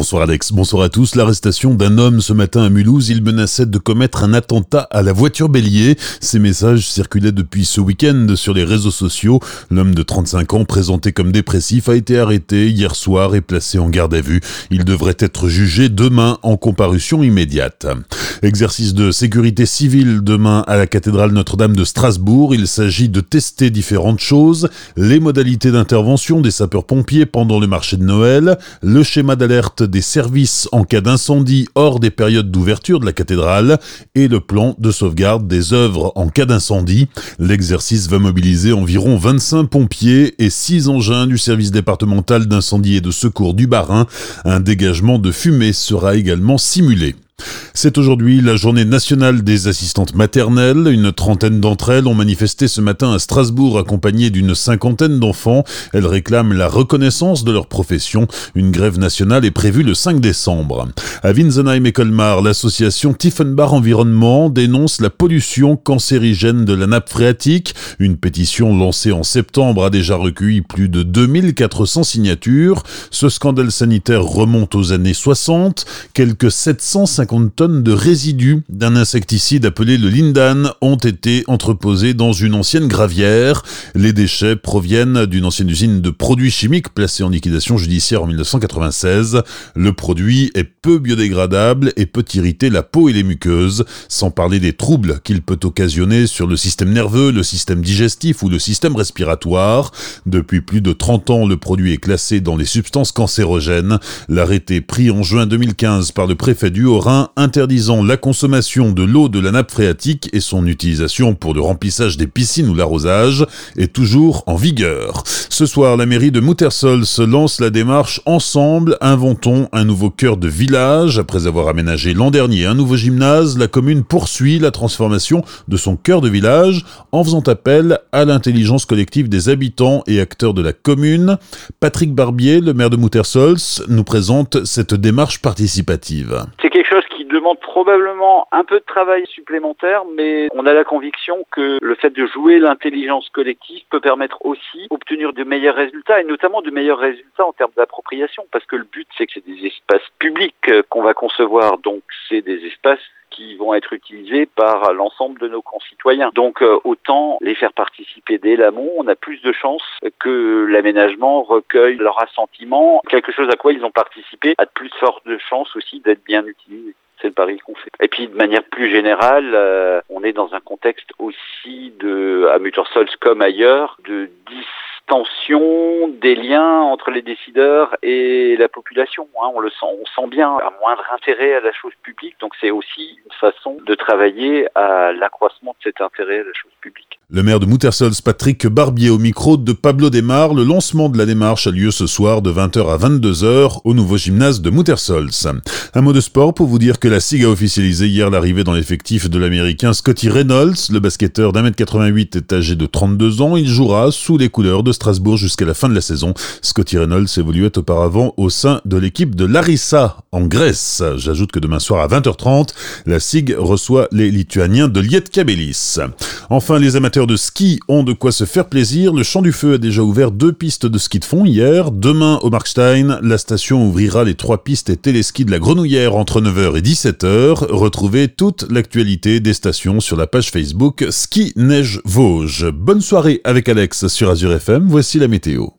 Bonsoir Alex, bonsoir à tous. L'arrestation d'un homme ce matin à Mulhouse, il menaçait de commettre un attentat à la voiture bélier. Ces messages circulaient depuis ce week-end sur les réseaux sociaux. L'homme de 35 ans, présenté comme dépressif, a été arrêté hier soir et placé en garde à vue. Il devrait être jugé demain en comparution immédiate. Exercice de sécurité civile demain à la cathédrale Notre-Dame de Strasbourg. Il s'agit de tester différentes choses, les modalités d'intervention des sapeurs-pompiers pendant le marché de Noël, le schéma d'alerte des services en cas d'incendie hors des périodes d'ouverture de la cathédrale et le plan de sauvegarde des œuvres en cas d'incendie. L'exercice va mobiliser environ 25 pompiers et 6 engins du service départemental d'incendie et de secours du Barin. Un dégagement de fumée sera également simulé. C'est aujourd'hui la journée nationale des assistantes maternelles. Une trentaine d'entre elles ont manifesté ce matin à Strasbourg accompagnées d'une cinquantaine d'enfants. Elles réclament la reconnaissance de leur profession. Une grève nationale est prévue le 5 décembre. À Winsenheim et Colmar, l'association Tiefenbach Environnement dénonce la pollution cancérigène de la nappe phréatique. Une pétition lancée en septembre a déjà recueilli plus de 2400 signatures. Ce scandale sanitaire remonte aux années 60. Quelques 750 tonnes de résidus d'un insecticide appelé le lindan ont été entreposés dans une ancienne gravière. Les déchets proviennent d'une ancienne usine de produits chimiques placée en liquidation judiciaire en 1996. Le produit est peu biodégradable et peut irriter la peau et les muqueuses, sans parler des troubles qu'il peut occasionner sur le système nerveux, le système digestif ou le système respiratoire. Depuis plus de 30 ans, le produit est classé dans les substances cancérogènes. L'arrêté pris en juin 2015 par le préfet du Haut-Rhin interdisant la consommation de l'eau de la nappe phréatique et son utilisation pour le remplissage des piscines ou l'arrosage est toujours en vigueur. Ce soir, la mairie de Moutersol se lance la démarche Ensemble, inventons un nouveau cœur de village. Après avoir aménagé l'an dernier un nouveau gymnase, la commune poursuit la transformation de son cœur de village en faisant appel à l'intelligence collective des habitants et acteurs de la commune. Patrick Barbier, le maire de Moutersols, nous présente cette démarche participative. C'est quelque chose demande probablement un peu de travail supplémentaire, mais on a la conviction que le fait de jouer l'intelligence collective peut permettre aussi d'obtenir de meilleurs résultats, et notamment de meilleurs résultats en termes d'appropriation, parce que le but c'est que c'est des espaces publics euh, qu'on va concevoir, donc c'est des espaces qui vont être utilisés par l'ensemble de nos concitoyens. Donc euh, autant les faire participer dès l'amont, on a plus de chances que l'aménagement recueille leur assentiment, quelque chose à quoi ils ont participé a de plus fortes chances aussi d'être bien utilisé c'est le pari qu'on fait. Et puis de manière plus générale, euh, on est dans un contexte aussi de, à Muttersols comme ailleurs, de distension des liens entre les décideurs et la population. Hein. on le sent, on sent bien un moindre intérêt à la chose publique, donc c'est aussi une façon de travailler à l'accroissement de cet intérêt à la chose publique. Le maire de Moutersols, Patrick Barbier, au micro de Pablo Desmar. Le lancement de la démarche a lieu ce soir de 20h à 22h au nouveau gymnase de Moutersols. Un mot de sport pour vous dire que la SIG a officialisé hier l'arrivée dans l'effectif de l'américain Scotty Reynolds. Le basketteur d'un mètre 88 est âgé de 32 ans. Il jouera sous les couleurs de Strasbourg jusqu'à la fin de la saison. Scotty Reynolds évoluait auparavant au sein de l'équipe de Larissa en Grèce. J'ajoute que demain soir à 20h30, la SIG reçoit les Lituaniens de Lietkabelis. Enfin, les amateurs de ski ont de quoi se faire plaisir. Le Champ du Feu a déjà ouvert deux pistes de ski de fond hier. Demain, au Markstein, la station ouvrira les trois pistes et téléskis de la Grenouillère entre 9h et 17h. Retrouvez toute l'actualité des stations sur la page Facebook Ski Neige Vosges. Bonne soirée avec Alex sur Azure FM. Voici la météo.